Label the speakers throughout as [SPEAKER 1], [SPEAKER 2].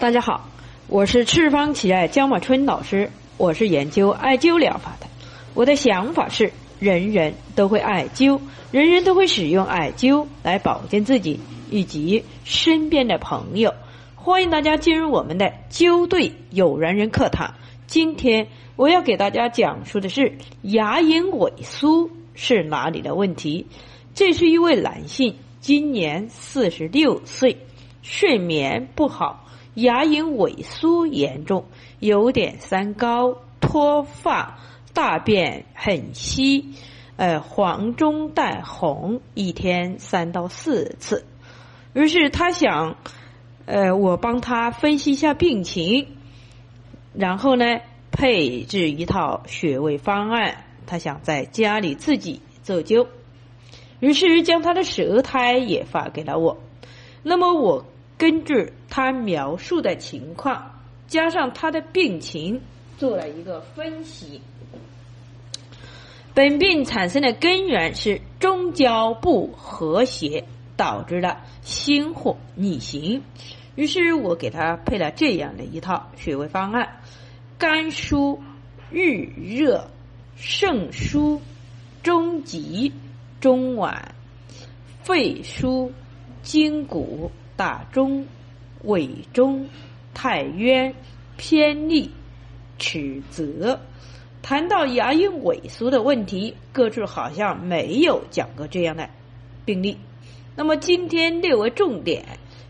[SPEAKER 1] 大家好，我是赤方奇艾焦马春老师，我是研究艾灸疗法的。我的想法是，人人都会艾灸，人人都会使用艾灸来保健自己以及身边的朋友。欢迎大家进入我们的灸对有缘人课堂。今天我要给大家讲述的是牙龈萎缩是哪里的问题。这是一位男性，今年四十六岁，睡眠不好。牙龈萎缩严重，有点三高，脱发，大便很稀，呃，黄中带红，一天三到四次。于是他想，呃，我帮他分析一下病情，然后呢，配置一套穴位方案。他想在家里自己做灸，于是将他的舌苔也发给了我。那么我。根据他描述的情况，加上他的病情，做了一个分析。本病产生的根源是中焦不和谐，导致了心火逆行。于是我给他配了这样的一套穴位方案：肝疏、郁热、肾疏、中极、中脘、肺疏、筋骨。大中、尾中、太渊、偏利、尺泽。谈到牙龈萎缩的问题，各处好像没有讲过这样的病例。那么今天列为重点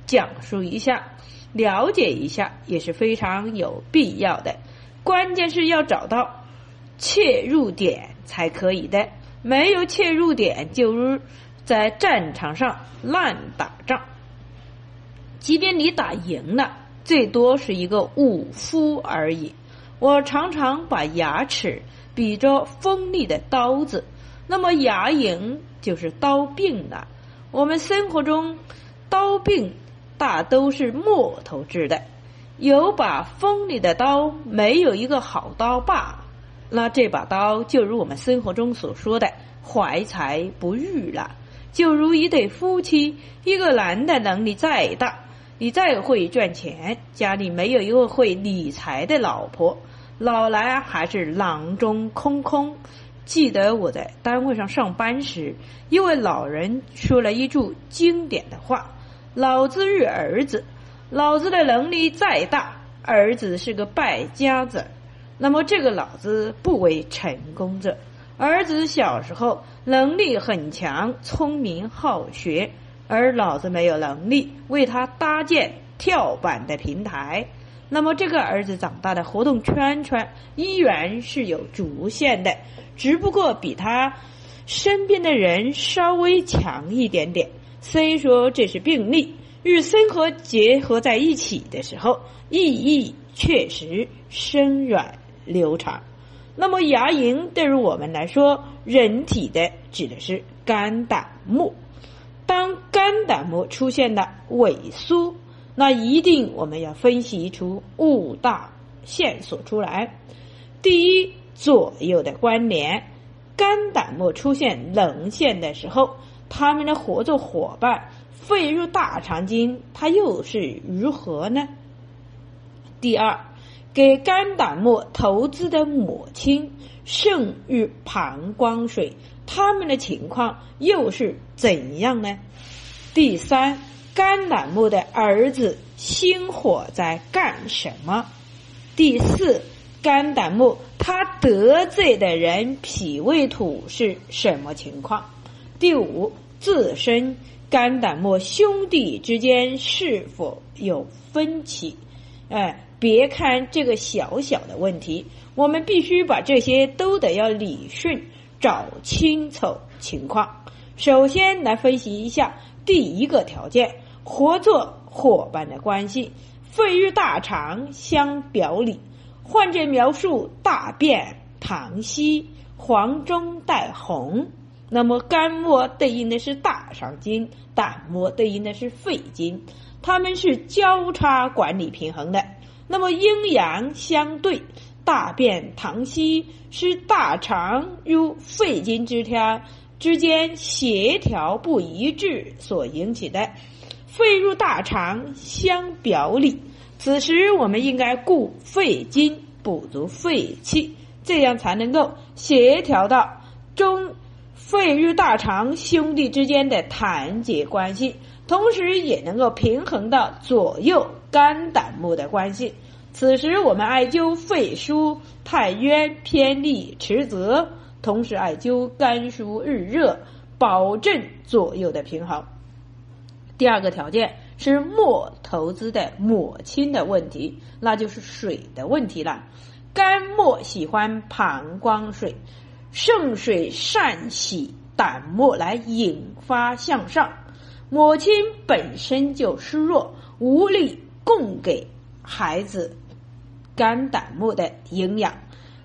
[SPEAKER 1] 讲述一下，了解一下也是非常有必要的。关键是要找到切入点才可以的，没有切入点，就如在战场上乱打仗。即便你打赢了，最多是一个武夫而已。我常常把牙齿比作锋利的刀子，那么牙龈就是刀柄了。我们生活中刀柄大都是木头制的，有把锋利的刀，没有一个好刀把，那这把刀就如我们生活中所说的怀才不遇了。就如一对夫妻，一个男的能力再大。你再会赚钱，家里没有一个会理财的老婆，老来还是囊中空空。记得我在单位上上班时，一位老人说了一句经典的话：“老子与儿子，老子的能力再大，儿子是个败家子。那么这个老子不为成功者，儿子小时候能力很强，聪明好学。”而老子没有能力为他搭建跳板的平台，那么这个儿子长大的活动圈圈依然是有局限的，只不过比他身边的人稍微强一点点。虽说这是病例，与生活结合在一起的时候，意义确实深远流长。那么牙龈对于我们来说，人体的指的是肝胆目。当肝胆膜出现了萎缩，那一定我们要分析出五大线索出来。第一，左右的关联，肝胆膜出现棱线的时候，它们的合作伙伴肺入大肠经，它又是如何呢？第二，给肝胆膜投资的母亲肾与膀胱水。他们的情况又是怎样呢？第三，肝胆木的儿子心火在干什么？第四，肝胆木他得罪的人脾胃土是什么情况？第五，自身肝胆木兄弟之间是否有分歧？哎，别看这个小小的问题，我们必须把这些都得要理顺。找清楚情况，首先来分析一下第一个条件：合作伙伴的关系。肺与大肠相表里，患者描述大便溏稀，黄中带红。那么肝膜对应的是大肠经，胆膜对应的是肺经，它们是交叉管理平衡的。那么阴阳相对。大便溏稀是大肠与肺经之条之间协调不一致所引起的，肺入大肠相表里，此时我们应该固肺经，补足肺气，这样才能够协调到中肺与大肠兄弟之间的团结关系，同时也能够平衡到左右肝胆木的关系。此时我们艾灸肺腧、太渊、偏历、池泽，同时艾灸肝疏、日热，保证左右的平衡。第二个条件是末投资的抹清的问题，那就是水的问题了。肝末喜欢膀胱水，肾水善洗胆沫来引发向上，母亲本身就虚弱，无力供给孩子肝胆木的营养。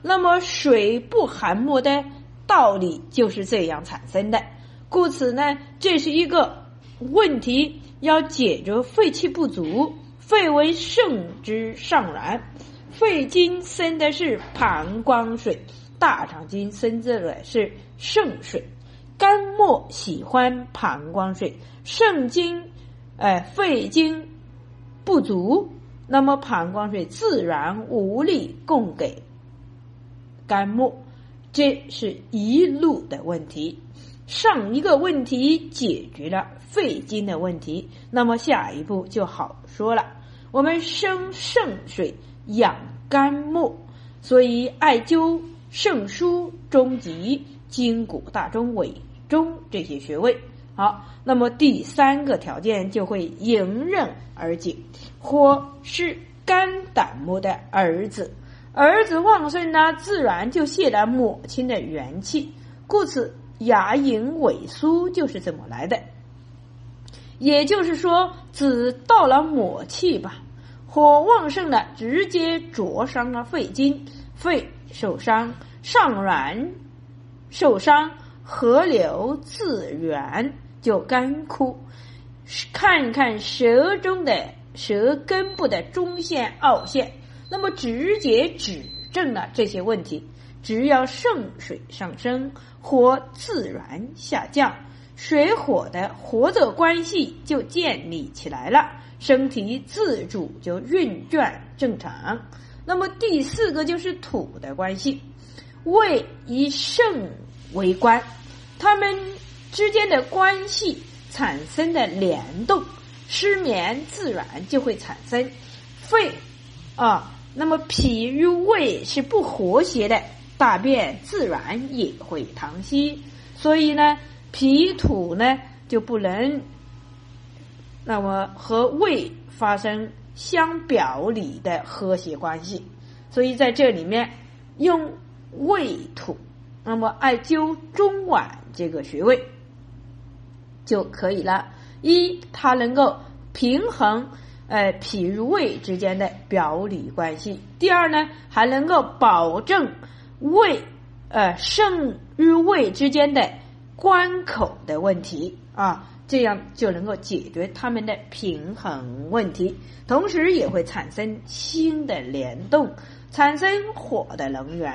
[SPEAKER 1] 那么水不含沫的道理就是这样产生的。故此呢，这是一个。问题要解决肺气不足，肺为肾之上源，肺经生的是膀胱水，大肠经生的是肾水，肝末喜欢膀胱水，肾经，哎，肺经不足，那么膀胱水自然无力供给肝木，这是一路的问题。上一个问题解决了肺经的问题，那么下一步就好说了。我们生肾水养肝木，所以艾灸肾腧、中极、筋骨大中、尾中这些穴位。好，那么第三个条件就会迎刃而解。火是肝胆木的儿子，儿子旺盛呢，自然就泄了母亲的元气，故此。牙龈萎缩就是这么来的，也就是说，子到了母气吧，火旺盛了，直接灼伤了肺经，肺受伤，上软受伤，河流自源就干枯。看看舌中的舌根部的中线、凹陷，那么直接指正了这些问题。只要肾水上升。火自然下降，水火的活着关系就建立起来了，身体自主就运转正常。那么第四个就是土的关系，胃以肾为官，它们之间的关系产生的联动，失眠自然就会产生。肺啊，那么脾与胃是不和谐的。大便自然也会溏稀，所以呢，脾土呢就不能那么和胃发生相表里的和谐关系，所以在这里面用胃土，那么艾灸中脘这个穴位就可以了。一，它能够平衡呃脾与胃之间的表里关系；第二呢，还能够保证。胃，呃，肾与胃之间的关口的问题啊，这样就能够解决它们的平衡问题，同时也会产生新的联动，产生火的能源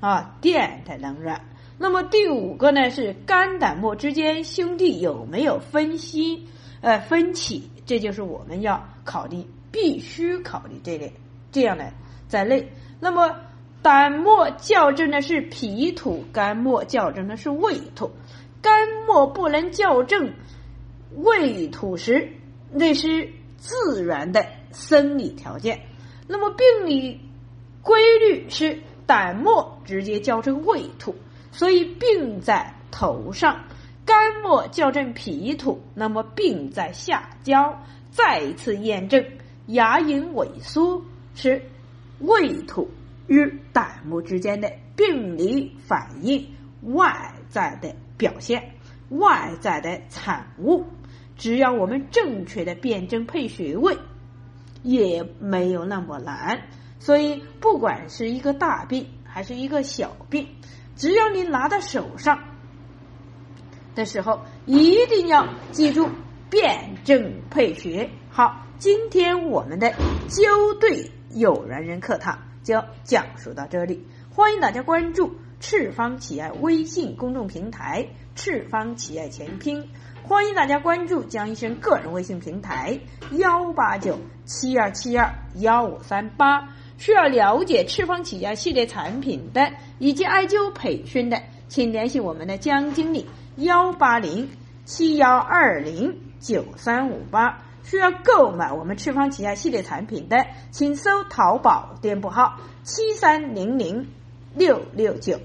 [SPEAKER 1] 啊，电的能源。那么第五个呢，是肝胆末之间兄弟有没有分析呃分歧？这就是我们要考虑，必须考虑这类这样的在内。那么。胆末校正的是脾土，肝末校正的是胃土。肝末不能校正胃土时，那是自然的生理条件。那么病理规律是胆末直接校正胃土，所以病在头上；肝末校正脾土，那么病在下焦。再一次验证，牙龈萎缩是胃土。与胆木之间的病理反应，外在的表现，外在的产物，只要我们正确的辨证配穴位，也没有那么难。所以，不管是一个大病还是一个小病，只要你拿到手上的时候，一定要记住辨证配穴。好，今天我们的灸对有缘人课堂。就讲述到这里，欢迎大家关注赤方企业微信公众平台“赤方企业全拼”，欢迎大家关注江医生个人微信平台幺八九七二七二幺五三八。需要了解赤方企业系列产品的以及艾灸培训的，请联系我们的江经理幺八零七幺二零九三五八。需要购买我们赤方旗下系列产品的，请搜淘宝店铺号七三零零六六九。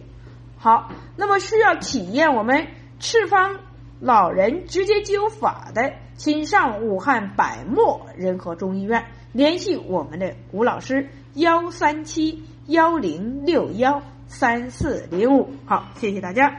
[SPEAKER 1] 好，那么需要体验我们赤方老人直接灸法的，请上武汉百墨仁和中医院联系我们的吴老师幺三七幺零六幺三四零五。好，谢谢大家。